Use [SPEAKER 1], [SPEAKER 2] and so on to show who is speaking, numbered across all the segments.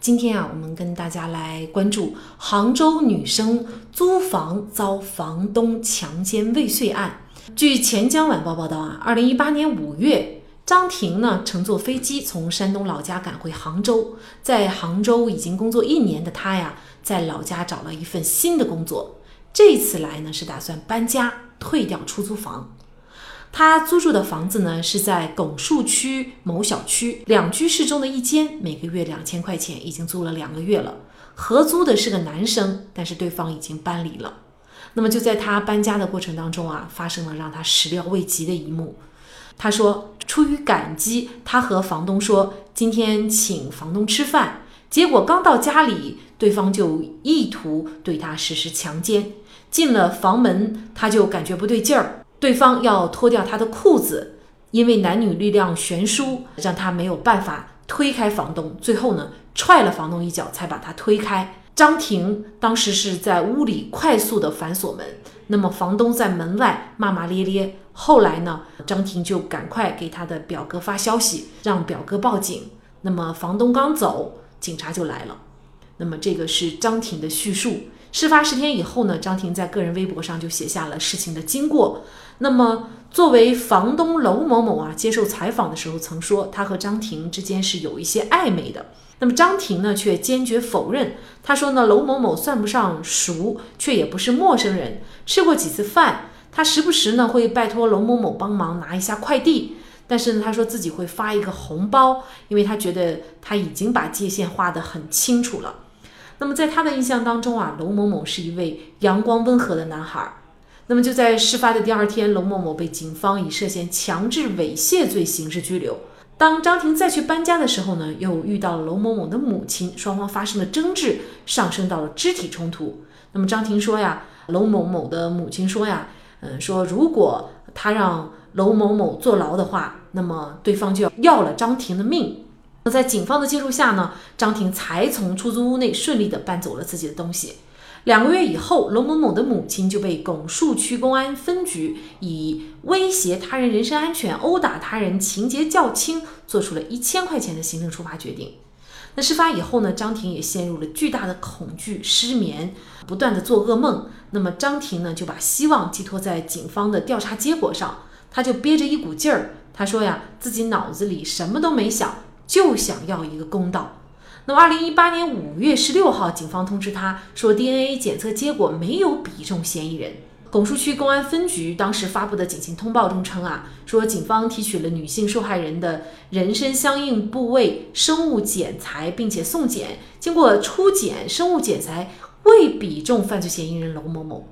[SPEAKER 1] 今天啊，我们跟大家来关注杭州女生租房遭房东强奸未遂案。据钱江晚报报道啊，二零一八年五月，张婷呢乘坐飞机从山东老家赶回杭州，在杭州已经工作一年的她呀，在老家找了一份新的工作。这次来呢，是打算搬家，退掉出租房。他租住的房子呢，是在拱墅区某小区两居室中的一间，每个月两千块钱，已经租了两个月了。合租的是个男生，但是对方已经搬离了。那么就在他搬家的过程当中啊，发生了让他始料未及的一幕。他说，出于感激，他和房东说今天请房东吃饭，结果刚到家里，对方就意图对他实施强奸。进了房门，他就感觉不对劲儿。对方要脱掉他的裤子，因为男女力量悬殊，让他没有办法推开房东。最后呢，踹了房东一脚，才把他推开。张婷当时是在屋里快速的反锁门，那么房东在门外骂骂咧咧。后来呢，张婷就赶快给他的表哥发消息，让表哥报警。那么房东刚走，警察就来了。那么这个是张婷的叙述。事发十天以后呢，张婷在个人微博上就写下了事情的经过。那么，作为房东娄某某啊，接受采访的时候曾说，他和张婷之间是有一些暧昧的。那么张婷呢，却坚决否认。他说呢，娄某某算不上熟，却也不是陌生人，吃过几次饭。他时不时呢会拜托娄某某帮忙拿一下快递，但是呢，他说自己会发一个红包，因为他觉得他已经把界限画得很清楚了。那么在他的印象当中啊，娄某某是一位阳光温和的男孩。那么就在事发的第二天，娄某某被警方以涉嫌强制猥亵罪刑事拘留。当张婷再去搬家的时候呢，又遇到了娄某某的母亲，双方发生了争执，上升到了肢体冲突。那么张婷说呀，娄某某的母亲说呀，嗯，说如果他让娄某某坐牢的话，那么对方就要要了张婷的命。那在警方的介入下呢，张婷才从出租屋内顺利的搬走了自己的东西。两个月以后，龙某某的母亲就被拱墅区公安分局以威胁他人人身安全、殴打他人情节较轻，做出了一千块钱的行政处罚决定。那事发以后呢，张婷也陷入了巨大的恐惧、失眠，不断的做噩梦。那么张婷呢，就把希望寄托在警方的调查结果上，他就憋着一股劲儿，他说呀，自己脑子里什么都没想，就想要一个公道。那么，二零一八年五月十六号，警方通知他说，DNA 检测结果没有比中嫌疑人。拱墅区公安分局当时发布的警情通报中称啊，说警方提取了女性受害人的人身相应部位生物检材，并且送检，经过初检，生物检材未比中犯罪嫌疑人娄某某。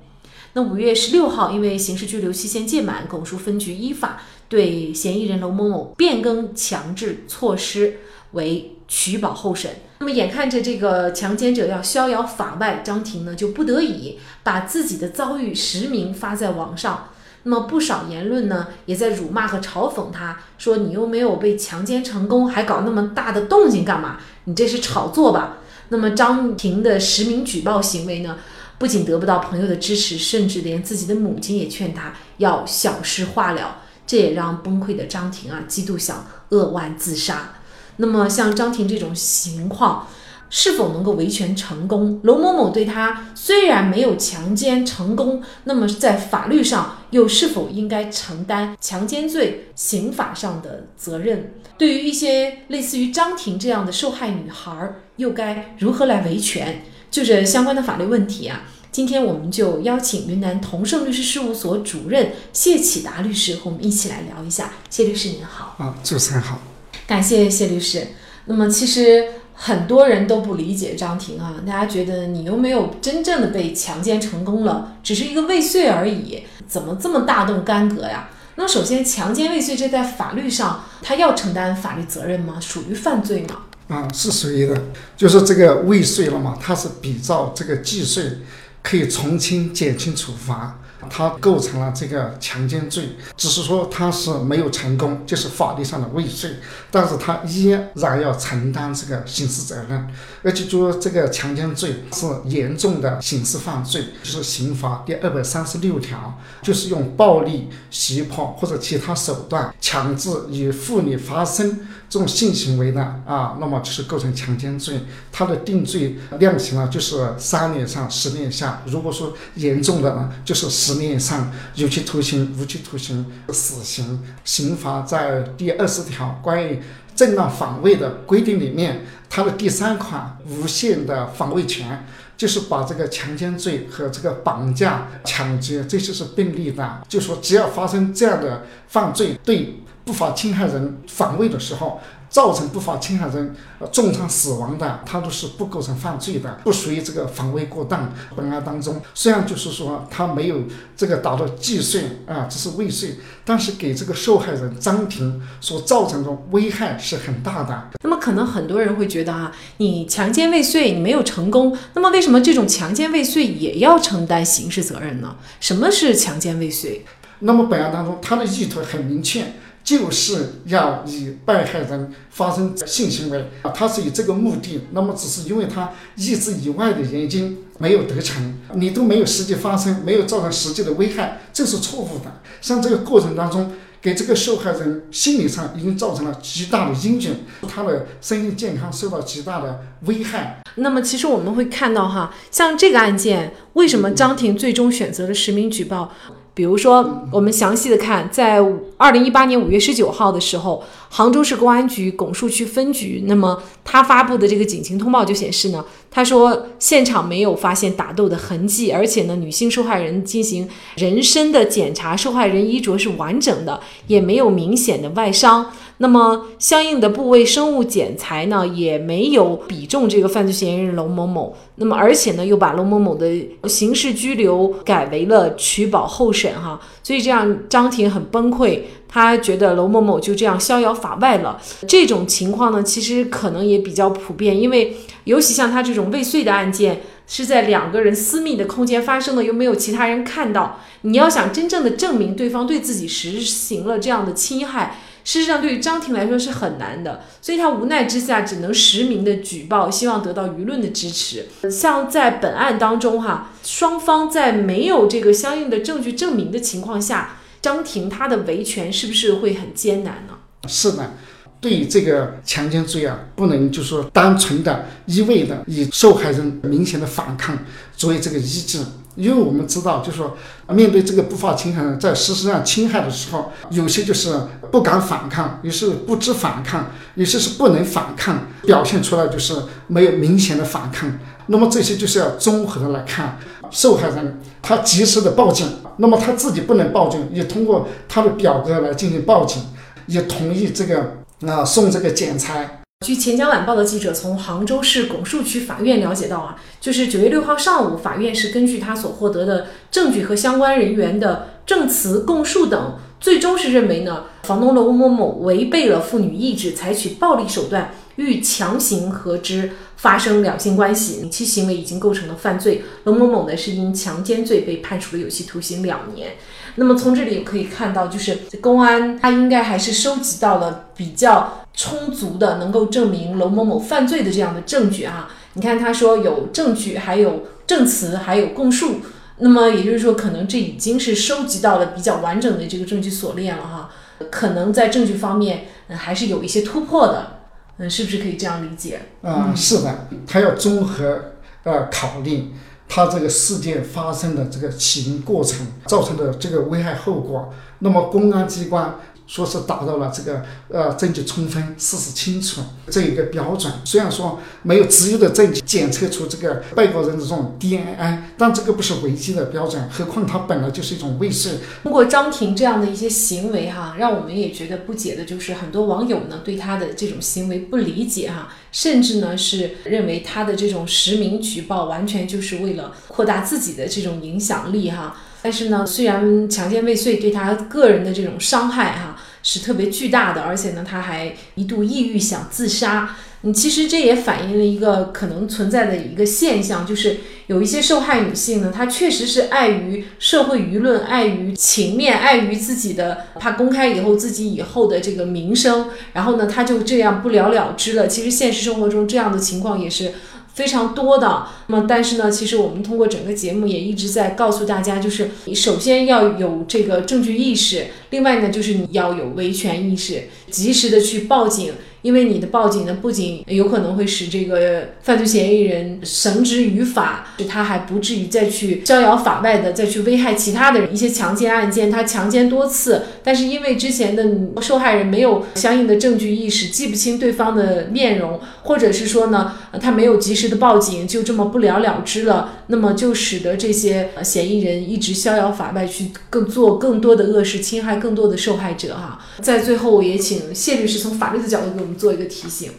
[SPEAKER 1] 那五月十六号，因为刑事拘留期限届满，拱墅分局依法对嫌疑人娄某某变更强制措施为。取保候审。那么眼看着这个强奸者要逍遥法外，张婷呢就不得已把自己的遭遇实名发在网上。那么不少言论呢也在辱骂和嘲讽他，说你又没有被强奸成功，还搞那么大的动静干嘛？你这是炒作吧？那么张婷的实名举报行为呢，不仅得不到朋友的支持，甚至连自己的母亲也劝他要小事化了。这也让崩溃的张婷啊，几度想扼腕自杀。那么像张婷这种情况，是否能够维权成功？娄某某对他虽然没有强奸成功，那么在法律上又是否应该承担强奸罪刑法上的责任？对于一些类似于张婷这样的受害女孩，又该如何来维权？就这相关的法律问题啊，今天我们就邀请云南同盛律师事务所主任谢启达律师和我们一起来聊一下。谢律师您好，
[SPEAKER 2] 啊，主持人好。
[SPEAKER 1] 感谢谢律师。那么其实很多人都不理解张婷啊，大家觉得你又没有真正的被强奸成功了，只是一个未遂而已，怎么这么大动干戈呀？那首先，强奸未遂这在法律上他要承担法律责任吗？属于犯罪吗？
[SPEAKER 2] 啊，是属于的，就是这个未遂了嘛，他是比照这个既遂可以从轻减轻处罚。他构成了这个强奸罪，只是说他是没有成功，就是法律上的未遂，但是他依然要承担这个刑事责任，而且就说这个强奸罪是严重的刑事犯罪，就是刑法第二百三十六条，就是用暴力、胁迫或者其他手段强制与妇女发生这种性行为呢啊，那么就是构成强奸罪，它的定罪量刑呢就是三年上十年下，如果说严重的呢就是十。年以上有期徒刑、无期徒刑、死刑。刑法在第二十条关于正当防卫的规定里面，它的第三款无限的防卫权，就是把这个强奸罪和这个绑架、抢劫这些是并立的。就说只要发生这样的犯罪，对不法侵害人防卫的时候。造成不法侵害人重伤死亡的，他都是不构成犯罪的，不属于这个防卫过当。本案当中，虽然就是说他没有这个达到既遂啊，只是未遂，但是给这个受害人张婷所造成的危害是很大的。
[SPEAKER 1] 那么可能很多人会觉得啊，你强奸未遂，你没有成功，那么为什么这种强奸未遂也要承担刑事责任呢？什么是强奸未遂？
[SPEAKER 2] 那么本案当中，他的意图很明确。就是要与被害人发生性行为啊，他是以这个目的，那么只是因为他意志以外的原因没有得逞，你都没有实际发生，没有造成实际的危害，这是错误的。像这个过程当中，给这个受害人心理上已经造成了极大的阴影，他的身心健康受到极大的危害。
[SPEAKER 1] 那么，其实我们会看到哈，像这个案件，为什么张婷最终选择了实名举报？比如说，我们详细的看，在二零一八年五月十九号的时候，杭州市公安局拱墅区分局，那么他发布的这个警情通报就显示呢，他说现场没有发现打斗的痕迹，而且呢，女性受害人进行人身的检查，受害人衣着是完整的，也没有明显的外伤。那么相应的部位生物检材呢，也没有比中这个犯罪嫌疑人龙某某。那么而且呢，又把龙某某的刑事拘留改为了取保候审哈。所以这样张婷很崩溃，他觉得龙某某就这样逍遥法外了。这种情况呢，其实可能也比较普遍，因为尤其像他这种未遂的案件，是在两个人私密的空间发生的，又没有其他人看到。你要想真正的证明对方对自己实行了这样的侵害。事实上，对于张婷来说是很难的，所以他无奈之下只能实名的举报，希望得到舆论的支持。像在本案当中，哈，双方在没有这个相应的证据证明的情况下，张婷她的维权是不是会很艰难呢？
[SPEAKER 2] 是的，对于这个强奸罪啊，不能就说单纯的一味的以受害人明显的反抗作为这个依据。因为我们知道，就是说，面对这个不法侵害人，在实施上侵害的时候，有些就是不敢反抗，有些是不知反抗，有些是不能反抗，表现出来就是没有明显的反抗。那么这些就是要综合的来看，受害人他及时的报警，那么他自己不能报警，也通过他的表哥来进行报警，也同意这个啊送这个检材。
[SPEAKER 1] 据钱江晚报的记者从杭州市拱墅区法院了解到啊，就是九月六号上午，法院是根据他所获得的证据和相关人员的证词供述等，最终是认为呢，房东楼某某违背了妇女意志，采取暴力手段欲强行和之发生两性关系，其行为已经构成了犯罪。龙某某呢是因强奸罪被判处了有期徒刑两年。那么从这里可以看到，就是公安他应该还是收集到了比较。充足的能够证明龙某某犯罪的这样的证据啊，你看他说有证据，还有证词，还有供述，那么也就是说，可能这已经是收集到了比较完整的这个证据锁链了哈，可能在证据方面，还是有一些突破的，嗯，是不是可以这样理解？
[SPEAKER 2] 嗯，是的，他要综合呃考虑他这个事件发生的这个起因过程造成的这个危害后果，那么公安机关。说是达到了这个呃证据充分、事实清楚这一个标准。虽然说没有直接的证据检测出这个被告人的这种 DNA，但这个不是唯一的标准。何况他本来就是一种未遂。
[SPEAKER 1] 通过张婷这样的一些行为哈，让我们也觉得不解的就是很多网友呢对他的这种行为不理解哈，甚至呢是认为他的这种实名举报完全就是为了扩大自己的这种影响力哈。但是呢，虽然强奸未遂对他个人的这种伤害哈是特别巨大的，而且呢他还一度抑郁想自杀。你其实这也反映了一个可能存在的一个现象，就是有一些受害女性呢，她确实是碍于社会舆论、碍于情面、碍于自己的怕公开以后自己以后的这个名声，然后呢，她就这样不了了之了。其实现实生活中这样的情况也是。非常多的，那么但是呢，其实我们通过整个节目也一直在告诉大家，就是你首先要有这个证据意识，另外呢，就是你要有维权意识，及时的去报警。因为你的报警呢，不仅有可能会使这个犯罪嫌疑人绳之于法，使他还不至于再去逍遥法外的再去危害其他的人。一些强奸案件，他强奸多次，但是因为之前的受害人没有相应的证据意识，记不清对方的面容，或者是说呢，他没有及时的报警，就这么不了了之了，那么就使得这些嫌疑人一直逍遥法外，去更做更多的恶事，侵害更多的受害者。哈，在最后，我也请谢律师从法律的角度给我们。做一个提醒，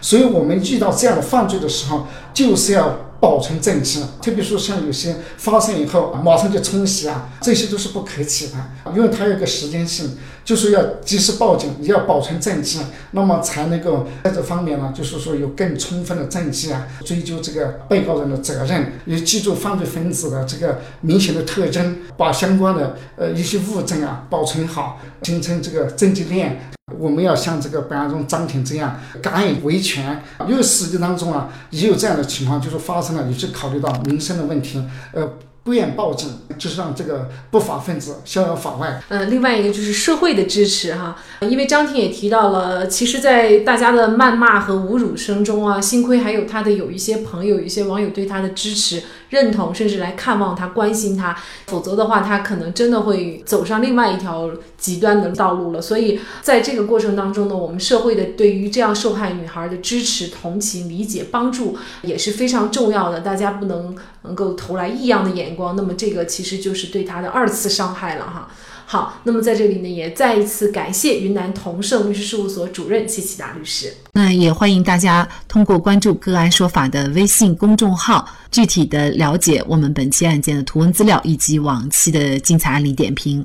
[SPEAKER 2] 所以我们遇到这样的犯罪的时候，就是要保存证据。特别是像有些发生以后马上就冲洗啊，这些都是不可取的，因为它有个时间性，就是要及时报警，要保存证据，那么才能够在这方面呢，就是说有更充分的证据啊，追究这个被告人的责任，也记住犯罪分子的这个明显的特征，把相关的呃一些物证啊保存好，形成这个证据链。我们要像这个本案中张婷这样敢于维权，因为实际当中啊也有这样的情况，就是发生了，有些考虑到民生的问题，呃。不愿报警，就是让这个不法分子逍遥法外。
[SPEAKER 1] 嗯，另外一个就是社会的支持哈，因为张婷也提到了，其实，在大家的谩骂和侮辱声中啊，幸亏还有他的有一些朋友、一些网友对他的支持、认同，甚至来看望他、关心他，否则的话，他可能真的会走上另外一条极端的道路了。所以，在这个过程当中呢，我们社会的对于这样受害女孩的支持、同情、理解、帮助也是非常重要的。大家不能能够投来异样的眼。光，那么这个其实就是对她的二次伤害了哈。好，那么在这里呢，也再一次感谢云南同盛律师事务所主任谢启达律师。那也欢迎大家通过关注“个案说法”的微信公众号，具体的了解我们本期案件的图文资料以及往期的精彩案例点评。